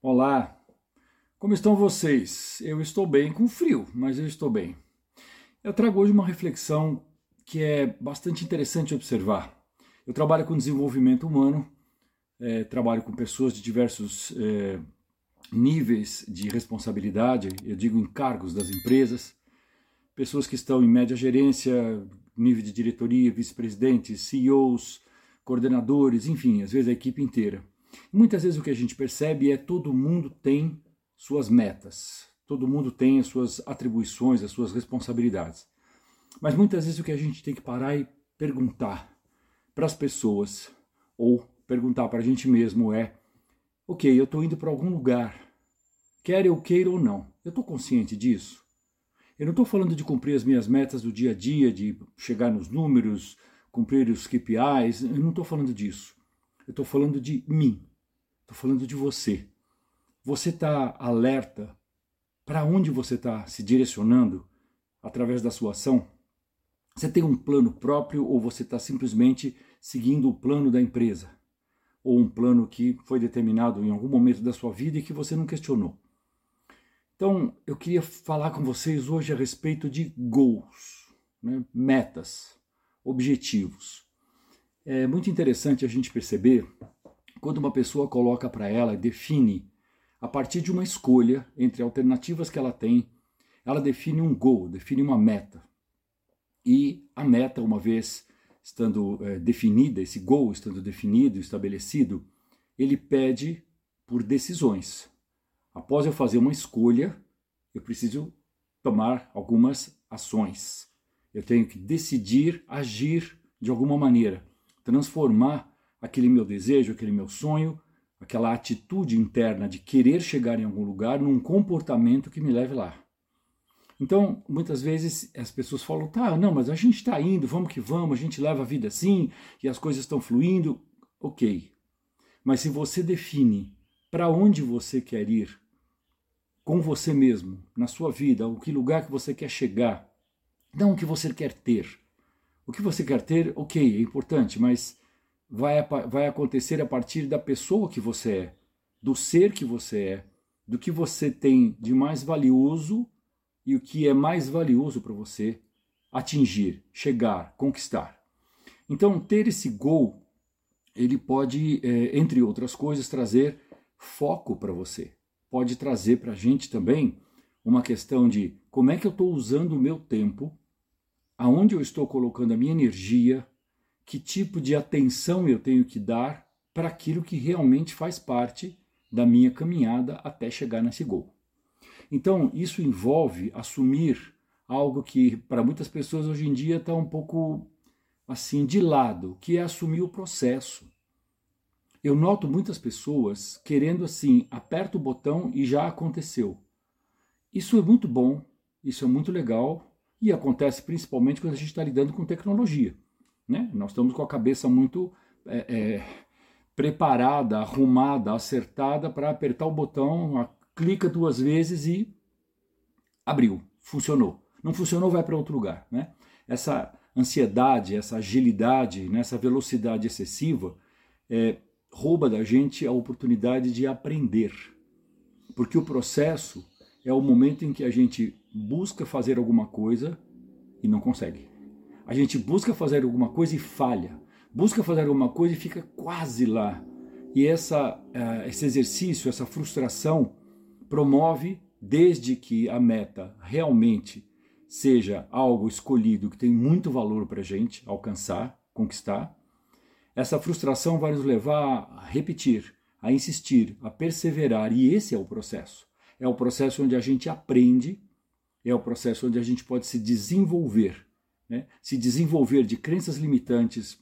Olá, como estão vocês? Eu estou bem, com frio, mas eu estou bem. Eu trago hoje uma reflexão que é bastante interessante observar. Eu trabalho com desenvolvimento humano, é, trabalho com pessoas de diversos é, níveis de responsabilidade, eu digo encargos das empresas, pessoas que estão em média gerência, nível de diretoria, vice-presidentes, CEOs, coordenadores, enfim, às vezes a equipe inteira. Muitas vezes o que a gente percebe é todo mundo tem suas metas, todo mundo tem as suas atribuições, as suas responsabilidades. Mas muitas vezes o que a gente tem que parar e perguntar para as pessoas ou perguntar para a gente mesmo é: ok, eu estou indo para algum lugar, quer eu queira ou não, eu estou consciente disso? Eu não estou falando de cumprir as minhas metas do dia a dia, de chegar nos números, cumprir os KPIs, eu não estou falando disso. Eu estou falando de mim, estou falando de você. Você está alerta para onde você está se direcionando através da sua ação? Você tem um plano próprio ou você está simplesmente seguindo o plano da empresa? Ou um plano que foi determinado em algum momento da sua vida e que você não questionou? Então, eu queria falar com vocês hoje a respeito de goals, né? metas, objetivos. É muito interessante a gente perceber quando uma pessoa coloca para ela, define, a partir de uma escolha entre alternativas que ela tem, ela define um goal, define uma meta. E a meta, uma vez estando é, definida, esse goal estando definido, estabelecido, ele pede por decisões. Após eu fazer uma escolha, eu preciso tomar algumas ações. Eu tenho que decidir agir de alguma maneira, transformar aquele meu desejo, aquele meu sonho, aquela atitude interna de querer chegar em algum lugar num comportamento que me leve lá. Então, muitas vezes as pessoas falam: tá, não, mas a gente está indo, vamos que vamos, a gente leva a vida assim e as coisas estão fluindo. Ok. Mas se você define para onde você quer ir, com você mesmo, na sua vida, o que lugar que você quer chegar, não o que você quer ter. O que você quer ter, ok, é importante, mas vai, vai acontecer a partir da pessoa que você é, do ser que você é, do que você tem de mais valioso e o que é mais valioso para você atingir, chegar, conquistar. Então, ter esse gol, ele pode, é, entre outras coisas, trazer foco para você pode trazer para a gente também uma questão de como é que eu estou usando o meu tempo, aonde eu estou colocando a minha energia, que tipo de atenção eu tenho que dar para aquilo que realmente faz parte da minha caminhada até chegar nesse gol. Então, isso envolve assumir algo que para muitas pessoas hoje em dia está um pouco assim de lado, que é assumir o processo. Eu noto muitas pessoas querendo assim, aperta o botão e já aconteceu. Isso é muito bom, isso é muito legal e acontece principalmente quando a gente está lidando com tecnologia. Né? Nós estamos com a cabeça muito é, é, preparada, arrumada, acertada para apertar o botão, clica duas vezes e abriu, funcionou. Não funcionou, vai para outro lugar. Né? Essa ansiedade, essa agilidade, né, essa velocidade excessiva é, rouba da gente a oportunidade de aprender. Porque o processo é o momento em que a gente busca fazer alguma coisa e não consegue. A gente busca fazer alguma coisa e falha. Busca fazer alguma coisa e fica quase lá. E essa, uh, esse exercício, essa frustração, promove, desde que a meta realmente seja algo escolhido que tem muito valor para a gente alcançar, conquistar, essa frustração vai nos levar a repetir, a insistir, a perseverar, e esse é o processo. É o processo onde a gente aprende, é o processo onde a gente pode se desenvolver, né? se desenvolver de crenças limitantes,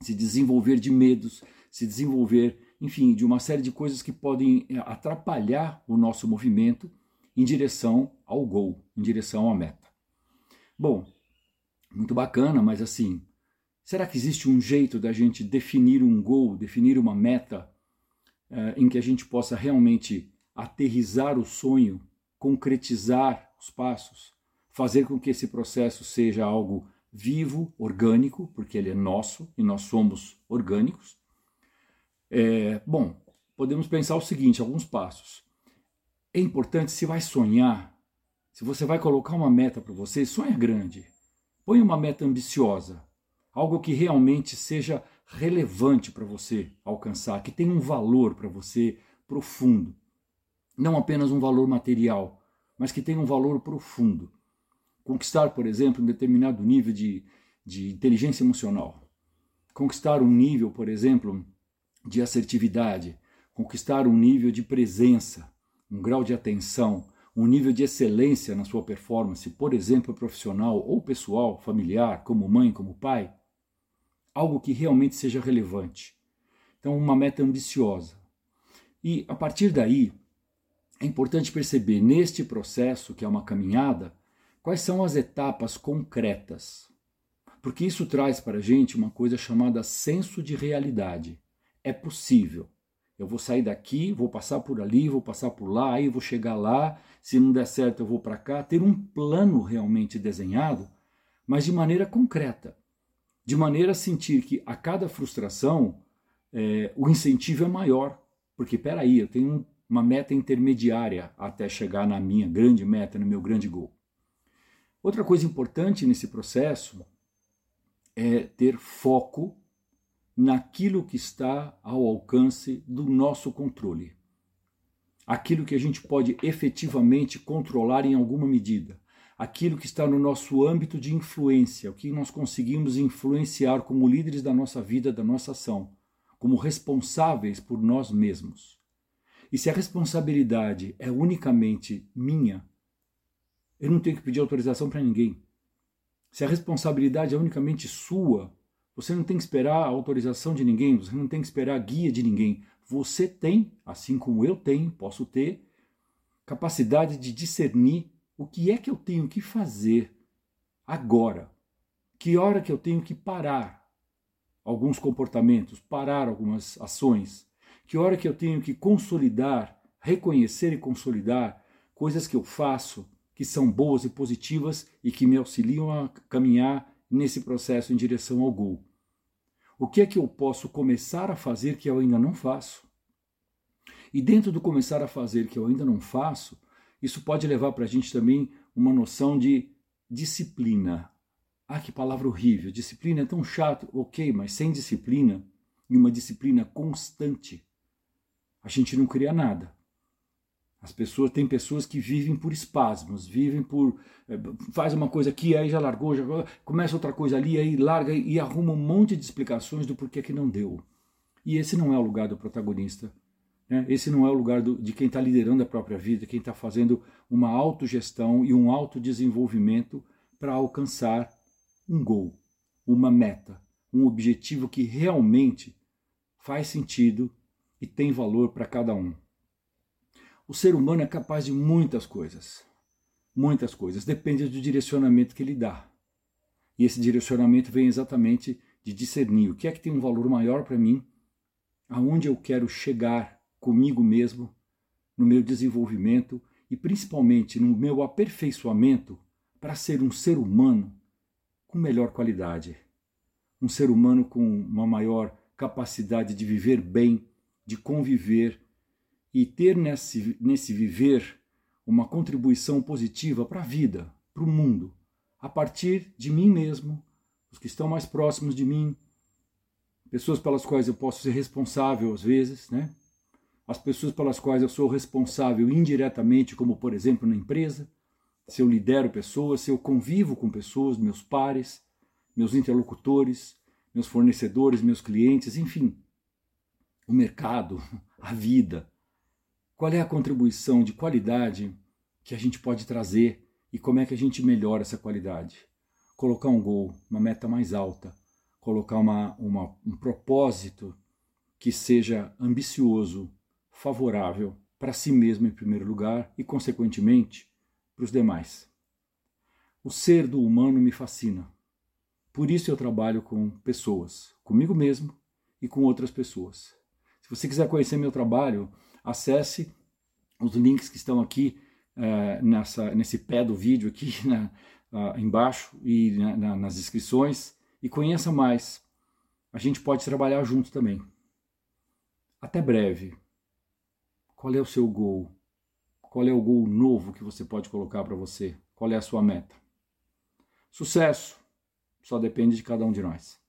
se desenvolver de medos, se desenvolver, enfim, de uma série de coisas que podem eh, atrapalhar o nosso movimento em direção ao gol, em direção à meta. Bom, muito bacana, mas assim, Será que existe um jeito da gente definir um gol, definir uma meta uh, em que a gente possa realmente aterrizar o sonho, concretizar os passos, fazer com que esse processo seja algo vivo, orgânico, porque ele é nosso e nós somos orgânicos? É, bom, podemos pensar o seguinte: alguns passos. É importante, se vai sonhar, se você vai colocar uma meta para você, sonha grande. Põe uma meta ambiciosa, algo que realmente seja relevante para você alcançar, que tenha um valor para você profundo. Não apenas um valor material, mas que tenha um valor profundo. Conquistar, por exemplo, um determinado nível de, de inteligência emocional. Conquistar um nível, por exemplo, de assertividade. Conquistar um nível de presença, um grau de atenção, um nível de excelência na sua performance, por exemplo, profissional ou pessoal, familiar, como mãe, como pai, algo que realmente seja relevante. Então, uma meta ambiciosa. E a partir daí, é importante perceber neste processo, que é uma caminhada, quais são as etapas concretas. Porque isso traz para a gente uma coisa chamada senso de realidade. É possível. Eu vou sair daqui, vou passar por ali, vou passar por lá, aí vou chegar lá. Se não der certo, eu vou para cá. Ter um plano realmente desenhado, mas de maneira concreta. De maneira a sentir que a cada frustração é, o incentivo é maior. Porque, peraí, eu tenho uma meta intermediária até chegar na minha grande meta, no meu grande gol. Outra coisa importante nesse processo é ter foco naquilo que está ao alcance do nosso controle. Aquilo que a gente pode efetivamente controlar em alguma medida. Aquilo que está no nosso âmbito de influência, o que nós conseguimos influenciar como líderes da nossa vida, da nossa ação, como responsáveis por nós mesmos. E se a responsabilidade é unicamente minha, eu não tenho que pedir autorização para ninguém. Se a responsabilidade é unicamente sua, você não tem que esperar a autorização de ninguém, você não tem que esperar a guia de ninguém. Você tem, assim como eu tenho, posso ter, capacidade de discernir o que é que eu tenho que fazer agora. Que hora que eu tenho que parar alguns comportamentos, parar algumas ações. Que hora que eu tenho que consolidar, reconhecer e consolidar coisas que eu faço que são boas e positivas e que me auxiliam a caminhar nesse processo em direção ao gol. O que é que eu posso começar a fazer que eu ainda não faço? E dentro do começar a fazer que eu ainda não faço, isso pode levar para a gente também uma noção de disciplina. Ah, que palavra horrível! Disciplina é tão chato, ok, mas sem disciplina e uma disciplina constante, a gente não cria nada. As pessoas tem pessoas que vivem por espasmos, vivem por eh, faz uma coisa aqui, aí já largou, já começa outra coisa ali, aí larga e arruma um monte de explicações do porquê que não deu. E esse não é o lugar do protagonista. Né? Esse não é o lugar do, de quem está liderando a própria vida, quem está fazendo uma autogestão e um autodesenvolvimento para alcançar um gol, uma meta, um objetivo que realmente faz sentido e tem valor para cada um. O ser humano é capaz de muitas coisas. Muitas coisas. Depende do direcionamento que ele dá. E esse direcionamento vem exatamente de discernir o que é que tem um valor maior para mim, aonde eu quero chegar comigo mesmo, no meu desenvolvimento e principalmente no meu aperfeiçoamento para ser um ser humano com melhor qualidade. Um ser humano com uma maior capacidade de viver bem, de conviver e ter nesse, nesse viver uma contribuição positiva para a vida, para o mundo, a partir de mim mesmo, os que estão mais próximos de mim, pessoas pelas quais eu posso ser responsável às vezes, né? As pessoas pelas quais eu sou responsável indiretamente, como por exemplo na empresa, se eu lidero pessoas, se eu convivo com pessoas, meus pares, meus interlocutores, meus fornecedores, meus clientes, enfim, o mercado, a vida, qual é a contribuição de qualidade que a gente pode trazer e como é que a gente melhora essa qualidade? Colocar um gol, uma meta mais alta, colocar uma, uma, um propósito que seja ambicioso, favorável para si mesmo em primeiro lugar e, consequentemente, para os demais. O ser do humano me fascina. Por isso eu trabalho com pessoas, comigo mesmo e com outras pessoas. Se você quiser conhecer meu trabalho, acesse os links que estão aqui uh, nessa, nesse pé do vídeo aqui na, uh, embaixo e na, na, nas descrições e conheça mais. A gente pode trabalhar junto também. Até breve. Qual é o seu gol? Qual é o gol novo que você pode colocar para você? Qual é a sua meta? Sucesso só depende de cada um de nós.